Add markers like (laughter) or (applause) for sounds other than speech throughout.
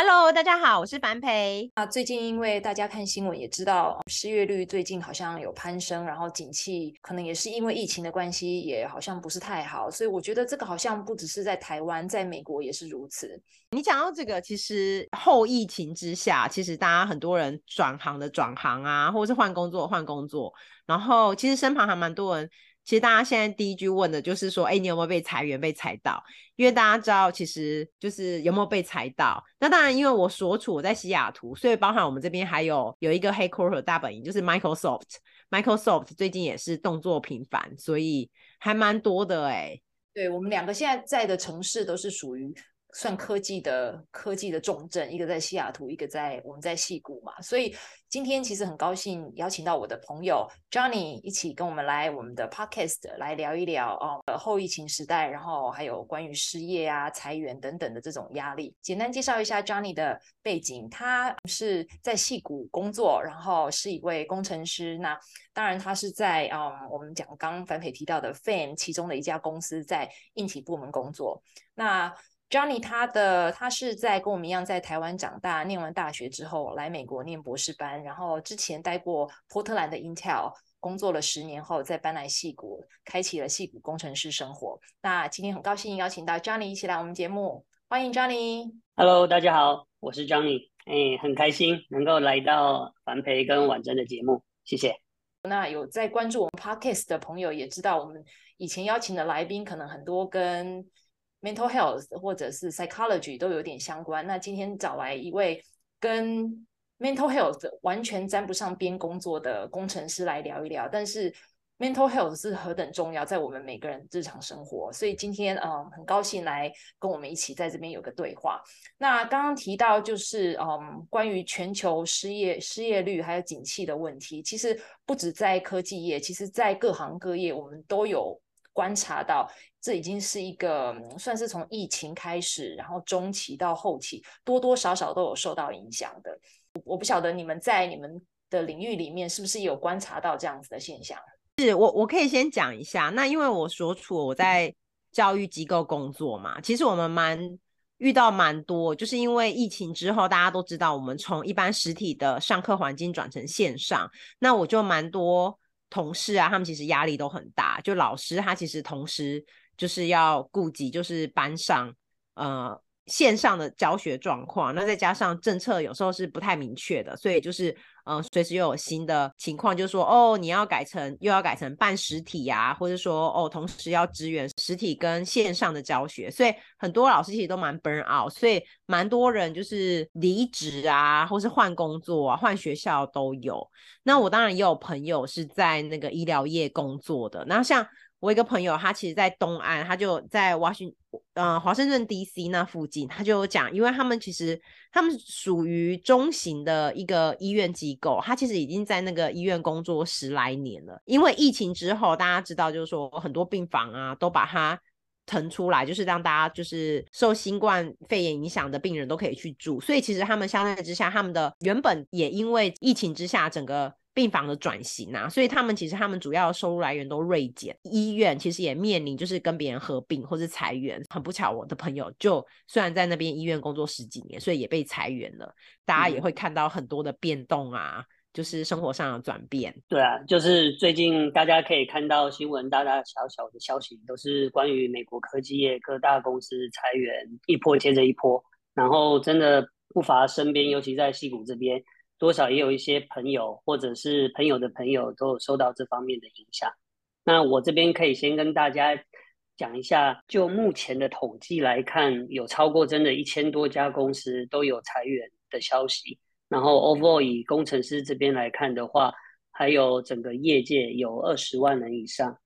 Hello，大家好，我是樊培。啊，最近因为大家看新闻也知道，失业率最近好像有攀升，然后景气可能也是因为疫情的关系，也好像不是太好。所以我觉得这个好像不只是在台湾，在美国也是如此。你讲到这个，其实后疫情之下，其实大家很多人转行的转行啊，或者是换工作换工作，然后其实身旁还蛮多人。其实大家现在第一句问的就是说，哎，你有没有被裁员、被裁到？因为大家知道，其实就是有没有被裁到。那当然，因为我所处我在西雅图，所以包含我们这边还有有一个 headquarter 大本营，就是 Microsoft。Microsoft 最近也是动作频繁，所以还蛮多的哎。对，我们两个现在在的城市都是属于。算科技的科技的重镇，一个在西雅图，一个在我们在西谷嘛，所以今天其实很高兴邀请到我的朋友 Johnny 一起跟我们来我们的 Podcast 来聊一聊哦，后疫情时代，然后还有关于失业啊、裁员等等的这种压力。简单介绍一下 Johnny 的背景，他是在西谷工作，然后是一位工程师。那当然他是在嗯，我们讲刚刚樊培提到的 Fan 其中的一家公司在硬体部门工作。那 Johnny 他的他是在跟我们一样在台湾长大，念完大学之后来美国念博士班，然后之前待过波特兰的 Intel 工作了十年后，再搬来戏谷，开启了戏谷工程师生活。那今天很高兴邀请到 Johnny 一起来我们节目，欢迎 Johnny。Hello，大家好，我是 Johnny，哎，很开心能够来到樊培跟婉珍的节目，谢谢。那有在关注我们 Podcast 的朋友也知道，我们以前邀请的来宾可能很多跟 mental health 或者是 psychology 都有点相关。那今天找来一位跟 mental health 完全沾不上边工作的工程师来聊一聊。但是 mental health 是何等重要，在我们每个人日常生活。所以今天嗯，很高兴来跟我们一起在这边有个对话。那刚刚提到就是嗯，关于全球失业失业率还有景气的问题，其实不止在科技业，其实在各行各业我们都有。观察到，这已经是一个算是从疫情开始，然后中期到后期，多多少少都有受到影响的。我不晓得你们在你们的领域里面是不是有观察到这样子的现象？是我我可以先讲一下。那因为我所处我在教育机构工作嘛，其实我们蛮遇到蛮多，就是因为疫情之后，大家都知道我们从一般实体的上课环境转成线上，那我就蛮多。同事啊，他们其实压力都很大。就老师，他其实同时就是要顾及，就是班上呃线上的教学状况。那再加上政策有时候是不太明确的，所以就是。嗯，随时又有新的情况，就是说，哦，你要改成又要改成办实体呀、啊，或者说，哦，同时要支援实体跟线上的教学，所以很多老师其实都蛮 burn out，所以蛮多人就是离职啊，或是换工作啊，换学校都有。那我当然也有朋友是在那个医疗业工作的，然后像。我一个朋友，他其实，在东岸，他就在华盛，呃，华盛顿 DC 那附近，他就讲，因为他们其实他们属于中型的一个医院机构，他其实已经在那个医院工作十来年了。因为疫情之后，大家知道，就是说很多病房啊，都把它腾出来，就是让大家就是受新冠肺炎影响的病人都可以去住，所以其实他们相对之下，他们的原本也因为疫情之下整个。病房的转型啊，所以他们其实他们主要收入来源都锐减。医院其实也面临就是跟别人合并或是裁员。很不巧，我的朋友就虽然在那边医院工作十几年，所以也被裁员了。大家也会看到很多的变动啊，嗯、就是生活上的转变。对啊，就是最近大家可以看到新闻，大大小小的消息都是关于美国科技业各大公司裁员一波接着一波，然后真的不乏身边，尤其在西谷这边。多少也有一些朋友，或者是朋友的朋友，都有受到这方面的影响。那我这边可以先跟大家讲一下，就目前的统计来看，有超过真的一千多家公司都有裁员的消息。然后，overall 以工程师这边来看的话，还有整个业界有二十万人以上。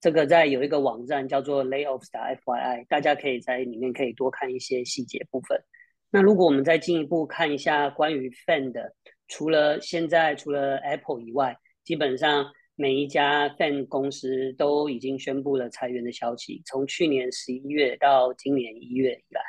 这个在有一个网站叫做 Layoffs 的 FYI，大家可以在里面可以多看一些细节部分。那如果我们再进一步看一下关于 Fan 的。除了现在除了 Apple 以外，基本上每一家 Fan 公司都已经宣布了裁员的消息。从去年十一月到今年一月以来，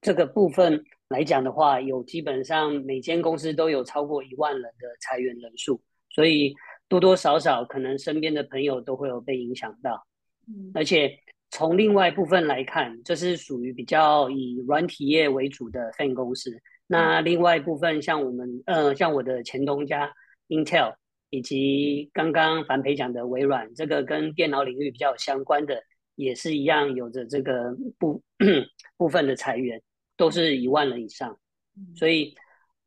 这个部分来讲的话，有基本上每间公司都有超过一万人的裁员人数，所以多多少少可能身边的朋友都会有被影响到。嗯，而且。从另外一部分来看，这是属于比较以软体业为主的 Fan 公司。那另外一部分，像我们，呃，像我的前东家 Intel，以及刚刚樊培讲的微软，这个跟电脑领域比较相关的，也是一样有着这个部 (clears throat) 部分的裁员，都是一万人以上。所以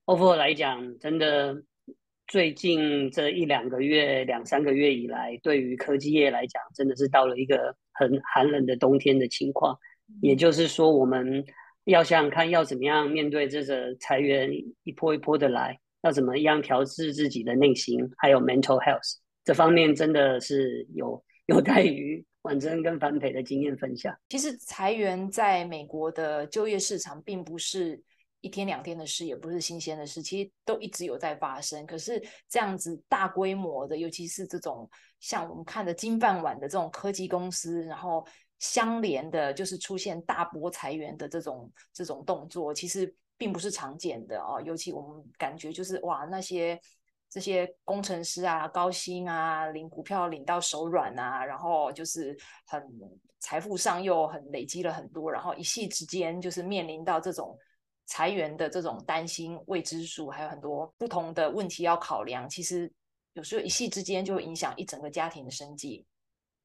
overall 来讲，真的。最近这一两个月、两三个月以来，对于科技业来讲，真的是到了一个很寒冷的冬天的情况。也就是说，我们要想看，要怎么样面对这个裁员一波一波的来，要怎么样调适自己的内心，还有 mental health 这方面，真的是有有待于婉珍跟樊培的经验分享。其实裁员在美国的就业市场并不是。一天两天的事也不是新鲜的事，其实都一直有在发生。可是这样子大规模的，尤其是这种像我们看的金饭碗的这种科技公司，然后相连的，就是出现大波裁员的这种这种动作，其实并不是常见的哦。尤其我们感觉就是哇，那些这些工程师啊，高薪啊，领股票领到手软啊，然后就是很财富上又很累积了很多，然后一夕之间就是面临到这种。裁员的这种担心、未知数，还有很多不同的问题要考量。其实有时候一夕之间就会影响一整个家庭的生计。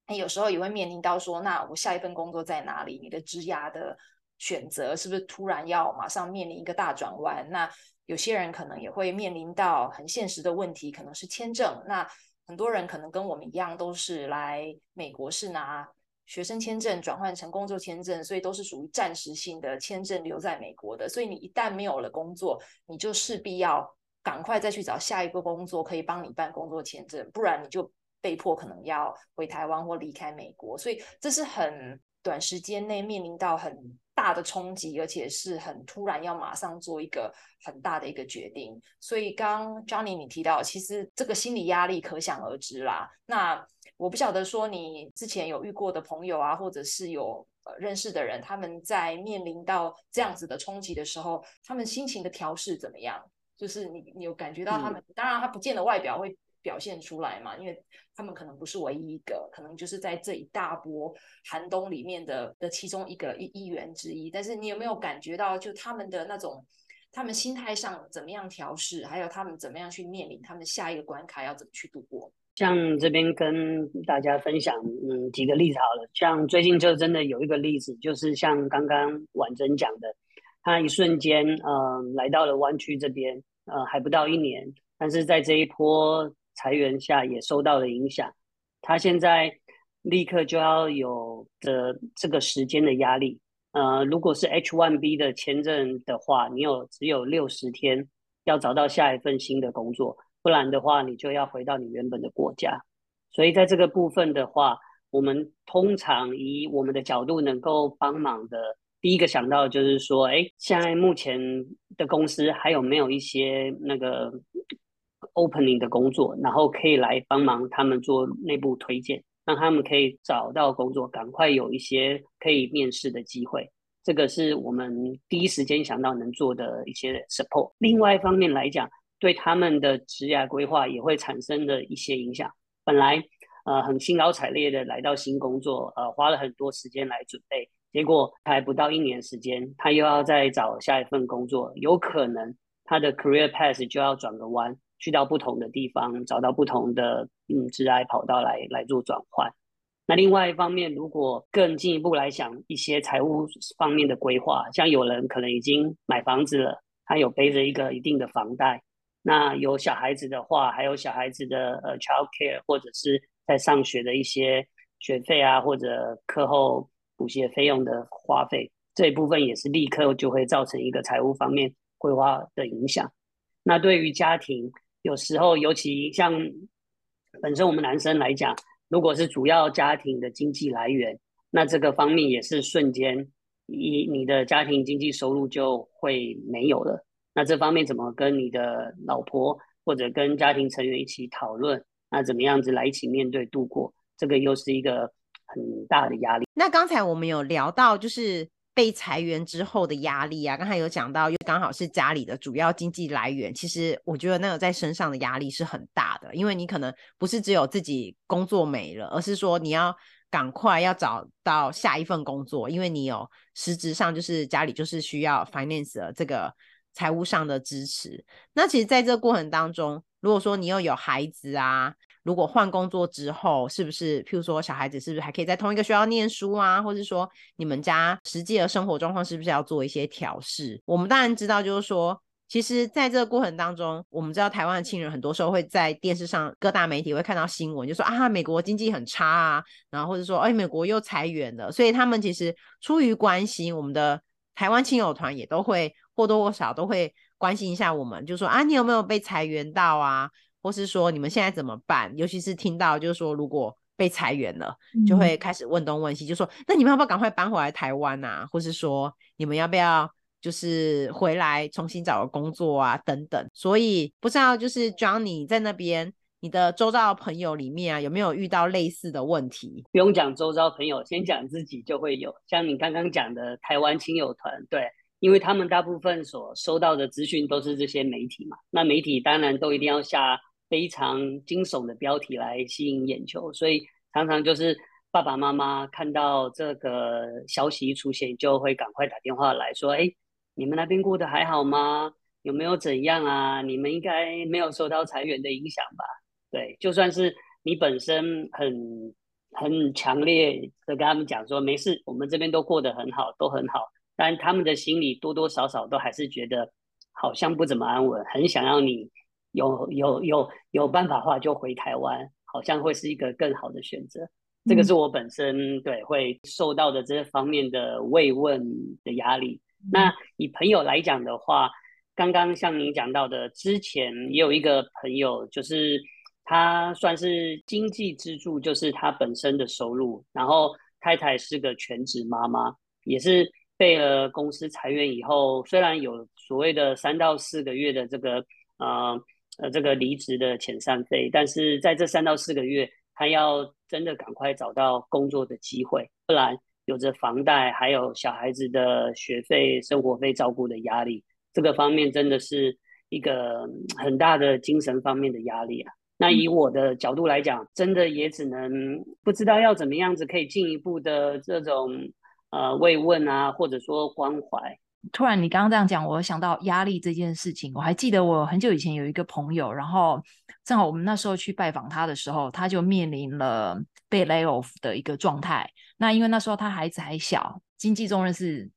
那有时候也会面临到说，那我下一份工作在哪里？你的职涯的选择是不是突然要马上面临一个大转弯？那有些人可能也会面临到很现实的问题，可能是签证。那很多人可能跟我们一样，都是来美国是拿。学生签证转换成工作签证，所以都是属于暂时性的签证留在美国的。所以你一旦没有了工作，你就势必要赶快再去找下一个工作，可以帮你办工作签证，不然你就被迫可能要回台湾或离开美国。所以这是很短时间内面临到很大的冲击，而且是很突然要马上做一个很大的一个决定。所以刚 Johnny 你提到，其实这个心理压力可想而知啦。那我不晓得说你之前有遇过的朋友啊，或者是有呃认识的人，他们在面临到这样子的冲击的时候，他们心情的调试怎么样？就是你你有感觉到他们，嗯、当然他不见得外表会表现出来嘛，因为他们可能不是唯一一个，可能就是在这一大波寒冬里面的的其中一个一一员之一。但是你有没有感觉到，就他们的那种，他们心态上怎么样调试，还有他们怎么样去面临他们下一个关卡要怎么去度过？像这边跟大家分享，嗯，几个例子好了。像最近就真的有一个例子，就是像刚刚婉珍讲的，他一瞬间，嗯、呃，来到了湾区这边，呃，还不到一年，但是在这一波裁员下也受到了影响。他现在立刻就要有的这个时间的压力。呃，如果是 H-1B 的签证的话，你有只有六十天要找到下一份新的工作。不然的话，你就要回到你原本的国家。所以在这个部分的话，我们通常以我们的角度能够帮忙的，第一个想到就是说，哎，现在目前的公司还有没有一些那个 opening 的工作，然后可以来帮忙他们做内部推荐，让他们可以找到工作，赶快有一些可以面试的机会。这个是我们第一时间想到能做的一些 support。另外一方面来讲，对他们的职业规划也会产生的一些影响。本来呃很兴高采烈的来到新工作，呃花了很多时间来准备，结果还不到一年时间，他又要再找下一份工作，有可能他的 career path 就要转个弯，去到不同的地方，找到不同的嗯职业跑道来来做转换。那另外一方面，如果更进一步来想一些财务方面的规划，像有人可能已经买房子了，他有背着一个一定的房贷。那有小孩子的话，还有小孩子的呃 child care，或者是在上学的一些学费啊，或者课后补习费用的花费，这一部分也是立刻就会造成一个财务方面规划的影响。那对于家庭，有时候尤其像本身我们男生来讲，如果是主要家庭的经济来源，那这个方面也是瞬间，你你的家庭经济收入就会没有了。那这方面怎么跟你的老婆或者跟家庭成员一起讨论，那怎么样子来一起面对度过，这个又是一个很大的压力。那刚才我们有聊到，就是。被裁员之后的压力啊，刚才有讲到，又刚好是家里的主要经济来源。其实我觉得那个在身上的压力是很大的，因为你可能不是只有自己工作没了，而是说你要赶快要找到下一份工作，因为你有实质上就是家里就是需要 finance 的这个财务上的支持。那其实在这个过程当中，如果说你又有孩子啊。如果换工作之后，是不是譬如说小孩子是不是还可以在同一个学校念书啊？或者说你们家实际的生活状况是不是要做一些调试？我们当然知道，就是说，其实在这个过程当中，我们知道台湾的亲人很多时候会在电视上各大媒体会看到新闻，就说啊，美国经济很差啊，然后或者说哎，美国又裁员了，所以他们其实出于关心，我们的台湾亲友团也都会或多或少都会关心一下我们，就说啊，你有没有被裁员到啊？或是说你们现在怎么办？尤其是听到就是说如果被裁员了，嗯、就会开始问东问西，就说那你们要不要赶快搬回来台湾啊？或是说你们要不要就是回来重新找个工作啊？等等。所以不知道就是 Johnny 在那边，你的周遭的朋友里面啊，有没有遇到类似的问题？不用讲周遭朋友，先讲自己就会有。像你刚刚讲的台湾亲友团，对，因为他们大部分所收到的资讯都是这些媒体嘛，那媒体当然都一定要下。非常惊悚的标题来吸引眼球，所以常常就是爸爸妈妈看到这个消息一出现，就会赶快打电话来说：“哎，你们那边过得还好吗？有没有怎样啊？你们应该没有受到裁员的影响吧？”对，就算是你本身很很强烈的跟他们讲说：“没事，我们这边都过得很好，都很好。”但他们的心里多多少少都还是觉得好像不怎么安稳，很想要你。有有有有办法的话，就回台湾，好像会是一个更好的选择。嗯、这个是我本身对会受到的这方面的慰问的压力。嗯、那以朋友来讲的话，刚刚像您讲到的，之前也有一个朋友，就是他算是经济支柱，就是他本身的收入，然后太太是个全职妈妈，也是被了公司裁员以后，虽然有所谓的三到四个月的这个呃。呃，这个离职的遣散费，但是在这三到四个月，他要真的赶快找到工作的机会，不然有着房贷，还有小孩子的学费、生活费照顾的压力，这个方面真的是一个很大的精神方面的压力啊。那以我的角度来讲，真的也只能不知道要怎么样子可以进一步的这种呃慰问啊，或者说关怀。突然，你刚刚这样讲，我想到压力这件事情。我还记得我很久以前有一个朋友，然后正好我们那时候去拜访他的时候，他就面临了被 lay off 的一个状态。那因为那时候他孩子还小，经济重任是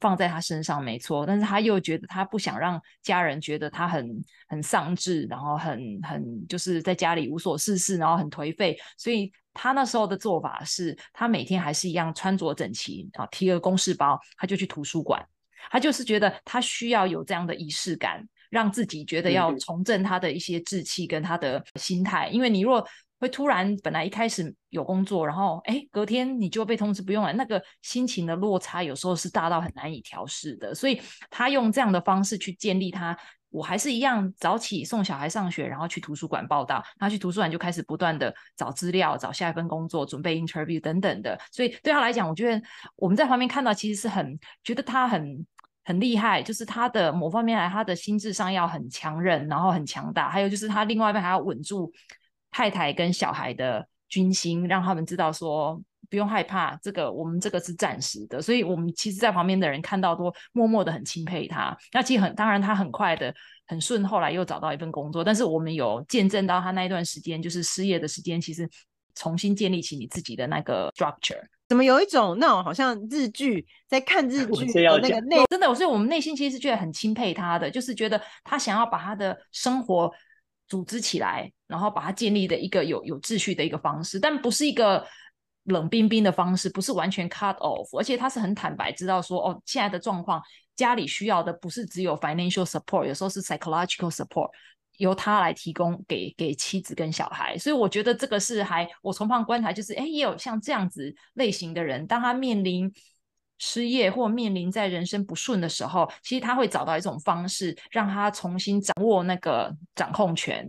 放在他身上没错，但是他又觉得他不想让家人觉得他很很丧志，然后很很就是在家里无所事事，然后很颓废，所以他那时候的做法是，他每天还是一样穿着整齐啊，提个公事包，他就去图书馆。他就是觉得他需要有这样的仪式感，让自己觉得要重振他的一些志气跟他的心态。因为你若会突然本来一开始有工作，然后哎隔天你就被通知不用了，那个心情的落差有时候是大到很难以调试的。所以他用这样的方式去建立他，我还是一样早起送小孩上学，然后去图书馆报到。他去图书馆就开始不断的找资料、找下一份工作、准备 interview 等等的。所以对他来讲，我觉得我们在旁边看到其实是很觉得他很。很厉害，就是他的某方面来，他的心智上要很强韧，然后很强大。还有就是他另外一边还要稳住太太跟小孩的军心，让他们知道说不用害怕，这个我们这个是暂时的。所以我们其实，在旁边的人看到都默默的很钦佩他。那其实很当然，他很快的很顺，后来又找到一份工作。但是我们有见证到他那一段时间，就是失业的时间，其实重新建立起你自己的那个 structure。怎么有一种那种好像日剧在看日 (laughs) 剧的那个内，(laughs) 真的，所以我们内心其实是觉得很钦佩他的，就是觉得他想要把他的生活组织起来，然后把它建立的一个有有秩序的一个方式，但不是一个冷冰冰的方式，不是完全 cut off，而且他是很坦白，知道说哦，现在的状况，家里需要的不是只有 financial support，有时候是 psychological support。由他来提供给给妻子跟小孩，所以我觉得这个是还我从旁观察，就是哎，也有像这样子类型的人，当他面临失业或面临在人生不顺的时候，其实他会找到一种方式，让他重新掌握那个掌控权。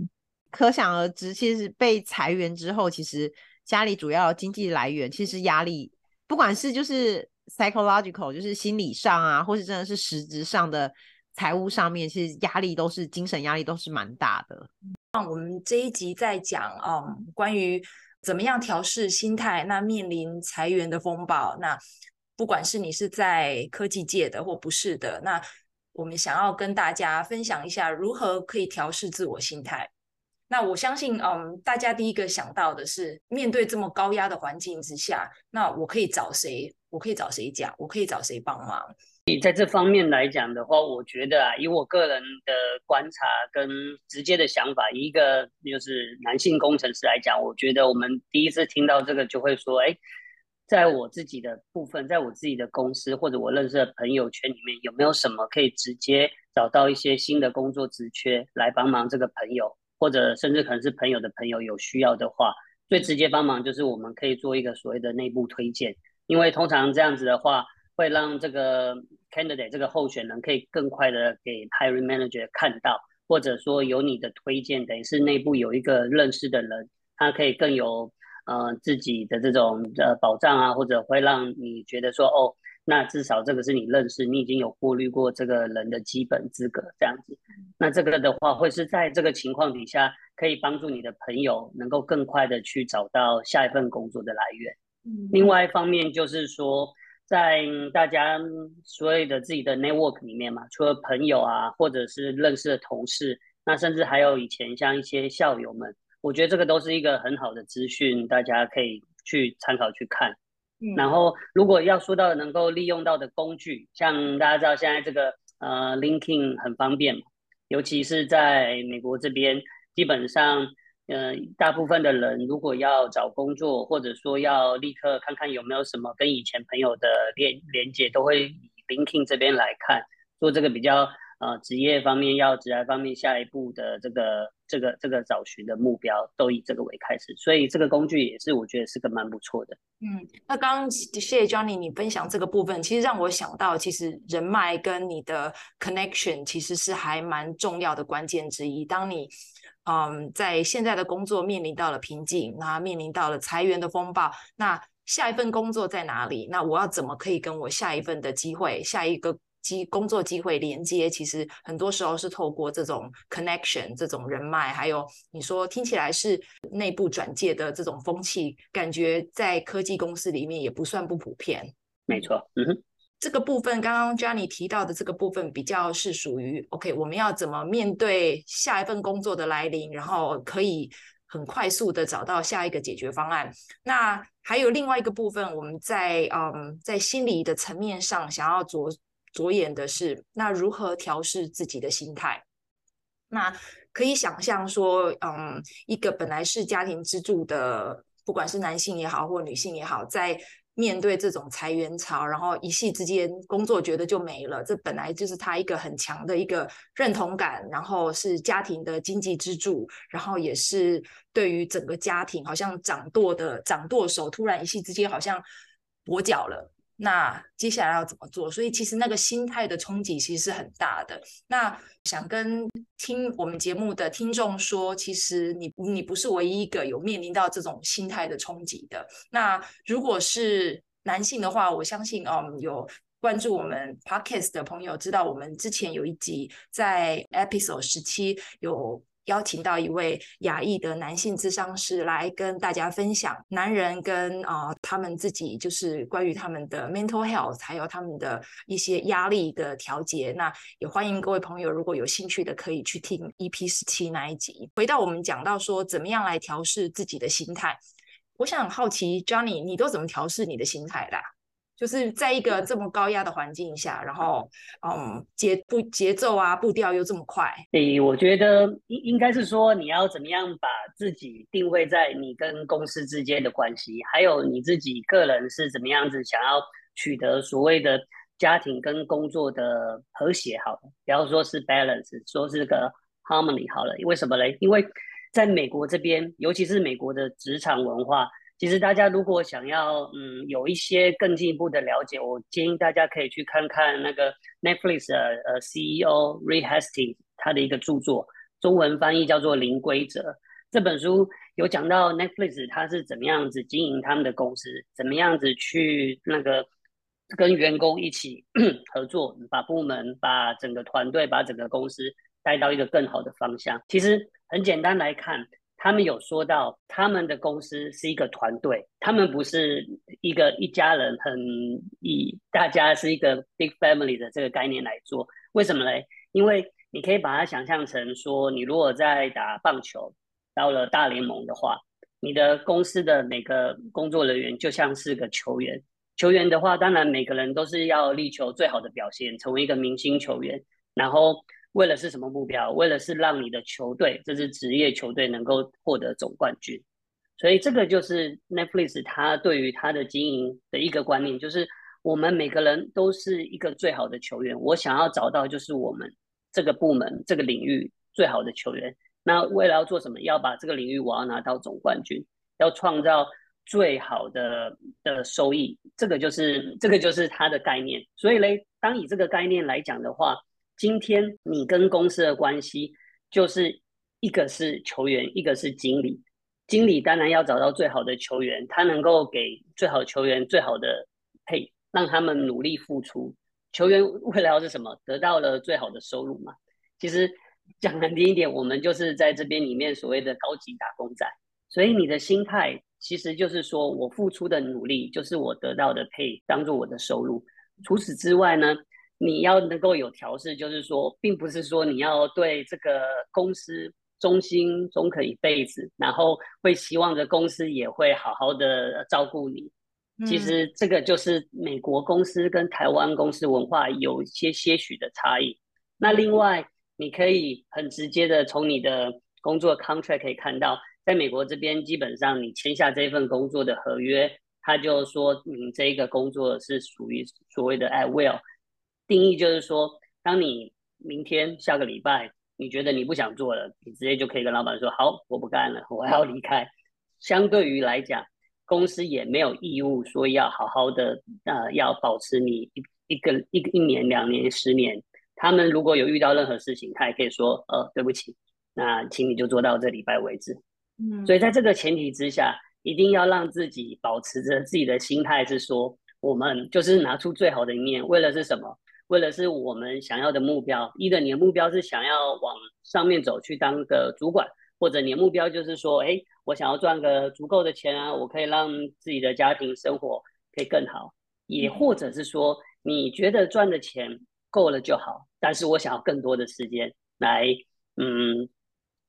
可想而知，其实被裁员之后，其实家里主要经济来源其实压力，不管是就是 psychological，就是心理上啊，或是真的是实质上的财务上面，其实压力都是精神压力都是蛮大的。那我们这一集在讲，嗯，关于怎么样调试心态，那面临裁员的风暴，那不管是你是在科技界的或不是的，那我们想要跟大家分享一下如何可以调试自我心态。那我相信，嗯，大家第一个想到的是，面对这么高压的环境之下，那我可以找谁？我可以找谁讲？我可以找谁帮忙？你在这方面来讲的话，我觉得啊，以我个人的观察跟直接的想法，一个就是男性工程师来讲，我觉得我们第一次听到这个就会说，哎，在我自己的部分，在我自己的公司或者我认识的朋友圈里面，有没有什么可以直接找到一些新的工作职缺来帮忙这个朋友？或者甚至可能是朋友的朋友有需要的话，最直接帮忙就是我们可以做一个所谓的内部推荐，因为通常这样子的话，会让这个 candidate 这个候选人可以更快的给 hiring manager 看到，或者说有你的推荐，等于是内部有一个认识的人，他可以更有呃自己的这种呃保障啊，或者会让你觉得说哦。那至少这个是你认识，你已经有过滤过这个人的基本资格这样子。那这个的话，会是在这个情况底下，可以帮助你的朋友能够更快的去找到下一份工作的来源。另外一方面就是说，在大家所有的自己的 network 里面嘛，除了朋友啊，或者是认识的同事，那甚至还有以前像一些校友们，我觉得这个都是一个很好的资讯，大家可以去参考去看。然后，如果要说到能够利用到的工具，像大家知道现在这个呃 l i n k i n 很方便嘛，尤其是在美国这边，基本上呃，大部分的人如果要找工作，或者说要立刻看看有没有什么跟以前朋友的连连接，都会以 l i n k i n 这边来看，做这个比较。呃，职业方面要职业方面下一步的这个这个这个找寻的目标，都以这个为开始，所以这个工具也是我觉得是个蛮不错的。嗯，那刚刚谢谢 Johnny 你分享这个部分，其实让我想到，其实人脉跟你的 connection 其实是还蛮重要的关键之一。当你嗯在现在的工作面临到了瓶颈，那面临到了裁员的风暴，那下一份工作在哪里？那我要怎么可以跟我下一份的机会，下一个？机工作机会连接，其实很多时候是透过这种 connection，这种人脉，还有你说听起来是内部转介的这种风气，感觉在科技公司里面也不算不普遍。没错，嗯哼，这个部分刚刚 Johnny 提到的这个部分比较是属于 OK，我们要怎么面对下一份工作的来临，然后可以很快速的找到下一个解决方案。那还有另外一个部分，我们在嗯在心理的层面上想要着。着眼的是，那如何调试自己的心态？那可以想象说，嗯，一个本来是家庭支柱的，不管是男性也好，或女性也好，在面对这种裁员潮，然后一夕之间工作觉得就没了，这本来就是他一个很强的一个认同感，然后是家庭的经济支柱，然后也是对于整个家庭好像掌舵的掌舵手，突然一夕之间好像跛脚了。那接下来要怎么做？所以其实那个心态的冲击其实是很大的。那想跟听我们节目的听众说，其实你你不是唯一一个有面临到这种心态的冲击的。那如果是男性的话，我相信嗯，有关注我们 Podcast 的朋友知道，我们之前有一集在 Episode 十七有。邀请到一位亚裔的男性咨商师来跟大家分享男人跟啊、他们自己就是关于他们的 mental health，还有他们的一些压力的调节。那也欢迎各位朋友，如果有兴趣的，可以去听 EP 十七那一集。回到我们讲到说，怎么样来调试自己的心态，我想很好奇，Johnny，你都怎么调试你的心态的？就是在一个这么高压的环境下，然后，嗯，节步节奏啊，步调又这么快。对，我觉得应应该是说，你要怎么样把自己定位在你跟公司之间的关系，还有你自己个人是怎么样子想要取得所谓的家庭跟工作的和谐。好了，不要说是 balance，说是个 harmony 好了。为什么嘞？因为在美国这边，尤其是美国的职场文化。其实大家如果想要嗯有一些更进一步的了解，我建议大家可以去看看那个 Netflix 的呃 CEO Reed Hastings 他的一个著作，中文翻译叫做《零规则》。这本书有讲到 Netflix 他是怎么样子经营他们的公司，怎么样子去那个跟员工一起 (clears throat) 合作，把部门、把整个团队、把整个公司带到一个更好的方向。其实很简单来看。他们有说到，他们的公司是一个团队，他们不是一个一家人，很以大家是一个 big family 的这个概念来做。为什么嘞？因为你可以把它想象成说，你如果在打棒球，到了大联盟的话，你的公司的每个工作人员就像是个球员。球员的话，当然每个人都是要力求最好的表现，成为一个明星球员，然后。为了是什么目标？为了是让你的球队，这支职业球队能够获得总冠军。所以这个就是 Netflix 它对于它的经营的一个观念，就是我们每个人都是一个最好的球员。我想要找到就是我们这个部门这个领域最好的球员。那为了要做什么？要把这个领域我要拿到总冠军，要创造最好的的收益。这个就是这个就是它的概念。所以嘞，当以这个概念来讲的话。今天你跟公司的关系，就是一个是球员，一个是经理。经理当然要找到最好的球员，他能够给最好球员最好的配，让他们努力付出。球员为了要是什么？得到了最好的收入嘛。其实讲难听一点，我们就是在这边里面所谓的高级打工仔。所以你的心态其实就是说我付出的努力，就是我得到的配，当做我的收入。除此之外呢？你要能够有调试，就是说，并不是说你要对这个公司忠心忠肯一辈子，然后会希望着公司也会好好的照顾你。其实这个就是美国公司跟台湾公司文化有一些些许的差异。那另外，你可以很直接的从你的工作 contract 可以看到，在美国这边，基本上你签下这份工作的合约，他就说你这一个工作是属于所谓的 at will。定义就是说，当你明天下个礼拜你觉得你不想做了，你直接就可以跟老板说：“好，我不干了，我要离开。”相对于来讲，公司也没有义务说要好好的，呃，要保持你一一个一个一年、两年、十年。他们如果有遇到任何事情，他也可以说：“呃，对不起，那请你就做到这礼拜为止。”嗯，所以在这个前提之下，一定要让自己保持着自己的心态是说，我们就是拿出最好的一面，为了是什么？为了是我们想要的目标，一个你的目标是想要往上面走去当个主管，或者你的目标就是说，哎，我想要赚个足够的钱啊，我可以让自己的家庭生活可以更好，也或者是说你觉得赚的钱够了就好，但是我想要更多的时间来，嗯，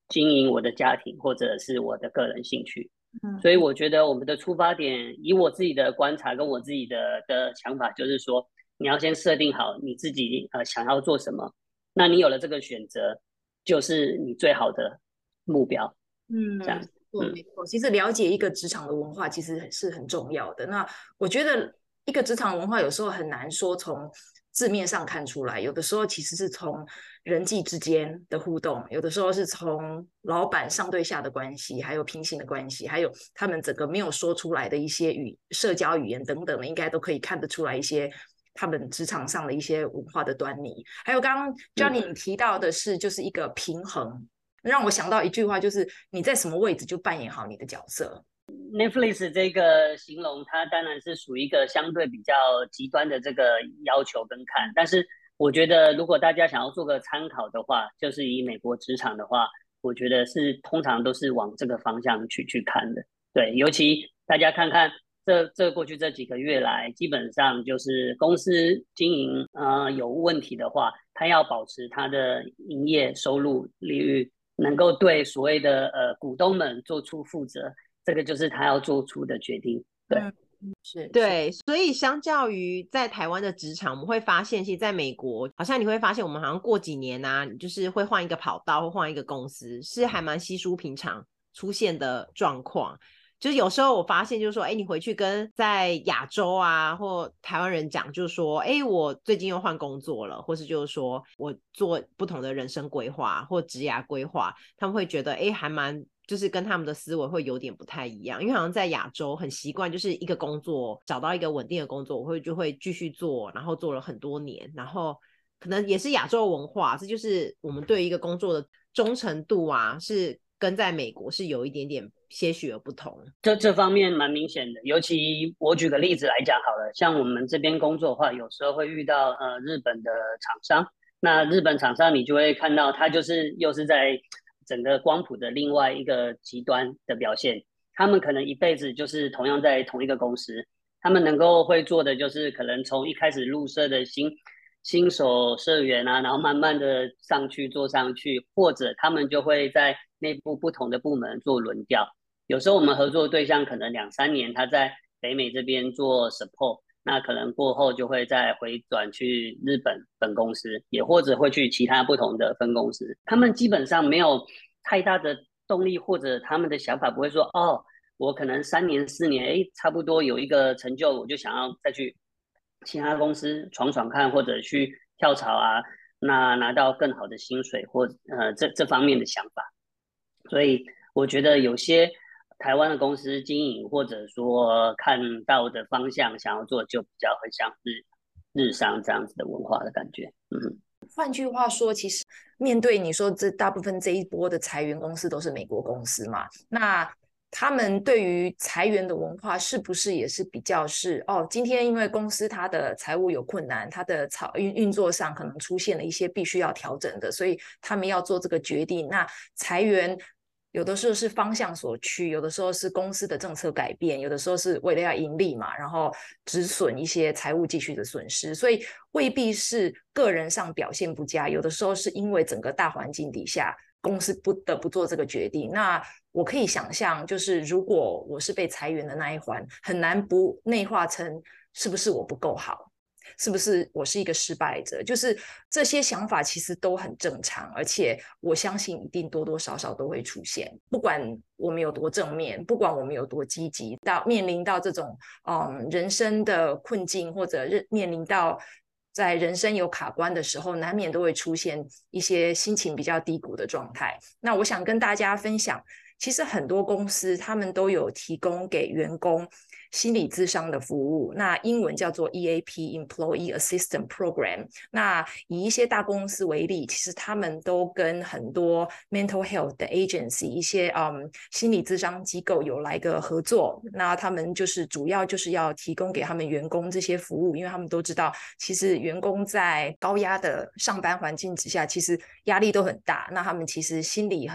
经营我的家庭或者是我的个人兴趣。嗯，所以我觉得我们的出发点，以我自己的观察跟我自己的的想法，就是说。你要先设定好你自己呃想要做什么，那你有了这个选择，就是你最好的目标。嗯，这样子。没错。其实了解一个职场的文化其实是很重要的。那我觉得一个职场文化有时候很难说从字面上看出来，有的时候其实是从人际之间的互动，有的时候是从老板上对下的关系，还有平行的关系，还有他们整个没有说出来的一些语社交语言等等的，应该都可以看得出来一些。他们职场上的一些文化的端倪，还有刚刚 Johnny 提到的是，就是一个平衡，嗯，让我想到一句话，就是你在什么位置就扮演好你的角色。Netflix 这个形容，它当然是属于一个相对比较极端的这个要求跟看，但是我觉得如果大家想要做个参考的话，就是以美国职场的话，我觉得是通常都是往这个方向去去看的。对，尤其大家看看。这这过去这几个月来，基本上就是公司经营呃有问题的话，他要保持他的营业收入利率能够对所谓的呃股东们做出负责，这个就是他要做出的决定。对，嗯、是，对。所以相较于在台湾的职场，我们会发现，其实在美国，好像你会发现，我们好像过几年啊，就是会换一个跑道，或换一个公司，是还蛮稀疏平常出现的状况。就是有时候我发现，就是说，哎，你回去跟在亚洲啊或台湾人讲，就是说，哎，我最近又换工作了，或是就是说我做不同的人生规划或职涯规划，他们会觉得，哎，还蛮。就是跟他们的思维会有点不太一样，因为好像在亚洲很习惯，就是一个工作找到一个稳定的工作，我会就会继续做，然后做了很多年，然后可能也是亚洲文化，这就是我们对一个工作的忠诚度啊，是跟在美国是有一点点些许的不同。这这方面蛮明显的，尤其我举个例子来讲好了，像我们这边工作的话，有时候会遇到呃日本的厂商，那日本厂商你就会看到他就是又是在。整个光谱的另外一个极端的表现，他们可能一辈子就是同样在同一个公司，他们能够会做的就是可能从一开始入社的新新手社员啊，然后慢慢的上去做上去，或者他们就会在内部不同的部门做轮调。有时候我们合作对象可能两三年他在北美这边做 support，那可能过后就会再回转去日本本公司，也或者会去其他不同的分公司。他们基本上没有太大的动力，或者他们的想法不会说：“哦，我可能三年四年，哎，差不多有一个成就，我就想要再去其他公司闯闯看，或者去跳槽啊，那拿到更好的薪水或呃这这方面的想法。”所以我觉得有些。台湾的公司经营，或者说看到的方向，想要做，就比较很像日日商这样子的文化的感觉。嗯，换句话说，其实面对你说这大部分这一波的裁员公司都是美国公司嘛，那他们对于裁员的文化是不是也是比较是哦？今天因为公司它的财务有困难，它的操运运作上可能出现了一些必须要调整的，所以他们要做这个决定。那裁员。有的时候是方向所趋，有的时候是公司的政策改变，有的时候是为了要盈利嘛，然后止损一些财务继续的损失，所以未必是个人上表现不佳，有的时候是因为整个大环境底下，公司不得不做这个决定。那我可以想象，就是如果我是被裁员的那一环，很难不内化成是不是我不够好。是不是我是一个失败者？就是这些想法其实都很正常，而且我相信一定多多少少都会出现。不管我们有多正面，不管我们有多积极，到面临到这种嗯人生的困境，或者面临到在人生有卡关的时候，难免都会出现一些心情比较低谷的状态。那我想跟大家分享，其实很多公司他们都有提供给员工。心理咨商的服务，那英文叫做 EAP（Employee Assistance Program）。那以一些大公司为例，其实他们都跟很多 mental health 的 agency、一些嗯心理咨商机构有来个合作。那他们就是主要就是要提供给他们员工这些服务，因为他们都知道，其实员工在高压的上班环境之下，其实压力都很大。那他们其实心里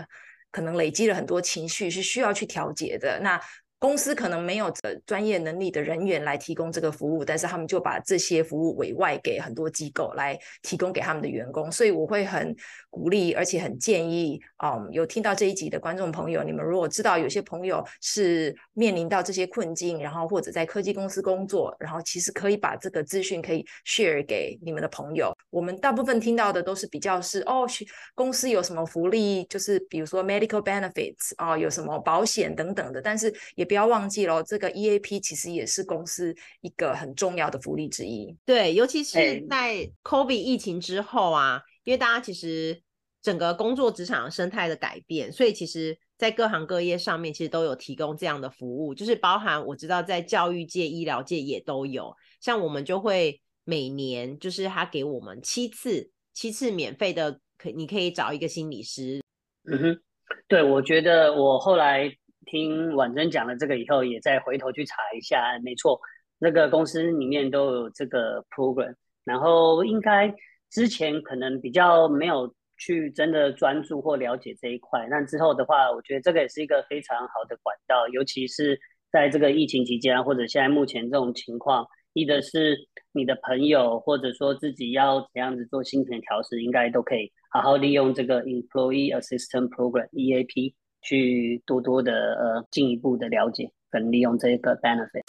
可能累积了很多情绪，是需要去调节的。那公司可能没有专业能力的人员来提供这个服务，但是他们就把这些服务委外给很多机构来提供给他们的员工。所以我会很鼓励，而且很建议，嗯，有听到这一集的观众朋友，你们如果知道有些朋友是面临到这些困境，然后或者在科技公司工作，然后其实可以把这个资讯可以 share 给你们的朋友。我们大部分听到的都是比较是哦，公司有什么福利，就是比如说 medical benefits 啊，哦，有什么保险等等的，但是也。不要忘记了，这个 EAP 其实也是公司一个很重要的福利之一。对，尤其是在 COVID 疫情之后啊，因为大家其实整个工作职场生态的改变，所以其实在各行各业上面其实都有提供这样的服务，就是包含我知道在教育界、医疗界也都有。像我们就会每年就是他给我们七次七次免费的，可你可以找一个心理师。嗯哼，对，我觉得我后来。听婉珍讲了这个以后，也再回头去查一下，没错，那个公司里面都有这个 program，然后应该之前可能比较没有去真的专注或了解这一块，那之后的话，我觉得这个也是一个非常好的管道，尤其是在这个疫情期间，或者现在目前这种情况，一的是你的朋友，或者说自己要怎样子做心情调试，应该都可以好好利用这个 Employee Assistance Program EAP。去多多的呃进一步的了解跟利用这个 benefit。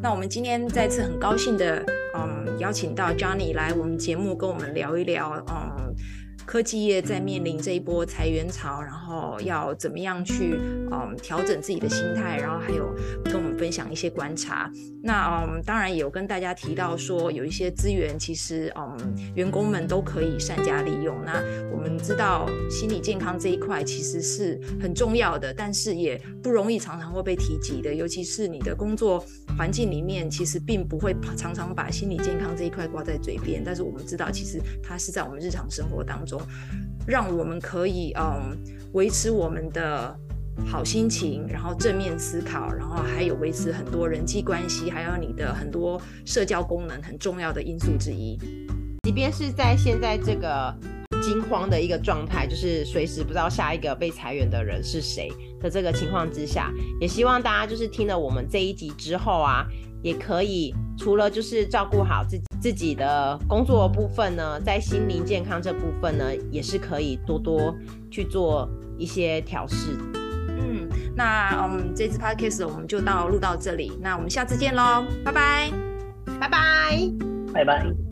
那我们今天再次很高兴的，嗯，邀请到 Johnny 来我们节目跟我们聊一聊，嗯。科技业在面临这一波裁员潮，然后要怎么样去嗯调整自己的心态，然后还有跟我们分享一些观察。那嗯当然也有跟大家提到说，有一些资源其实嗯员工们都可以善加利用。那我们知道心理健康这一块其实是很重要的，但是也不容易常常会被提及的，尤其是你的工作环境里面，其实并不会常常把心理健康这一块挂在嘴边。但是我们知道，其实它是在我们日常生活当中。让我们可以嗯维持我们的好心情，然后正面思考，然后还有维持很多人际关系，还有你的很多社交功能很重要的因素之一。即便是在现在这个惊慌的一个状态，就是随时不知道下一个被裁员的人是谁的这个情况之下，也希望大家就是听了我们这一集之后啊，也可以除了就是照顾好自己。自己的工作部分呢，在心灵健康这部分呢，也是可以多多去做一些调试。嗯，那嗯，这次 podcast 我们就到录到这里，那我们下次见喽，拜拜，拜拜，拜拜。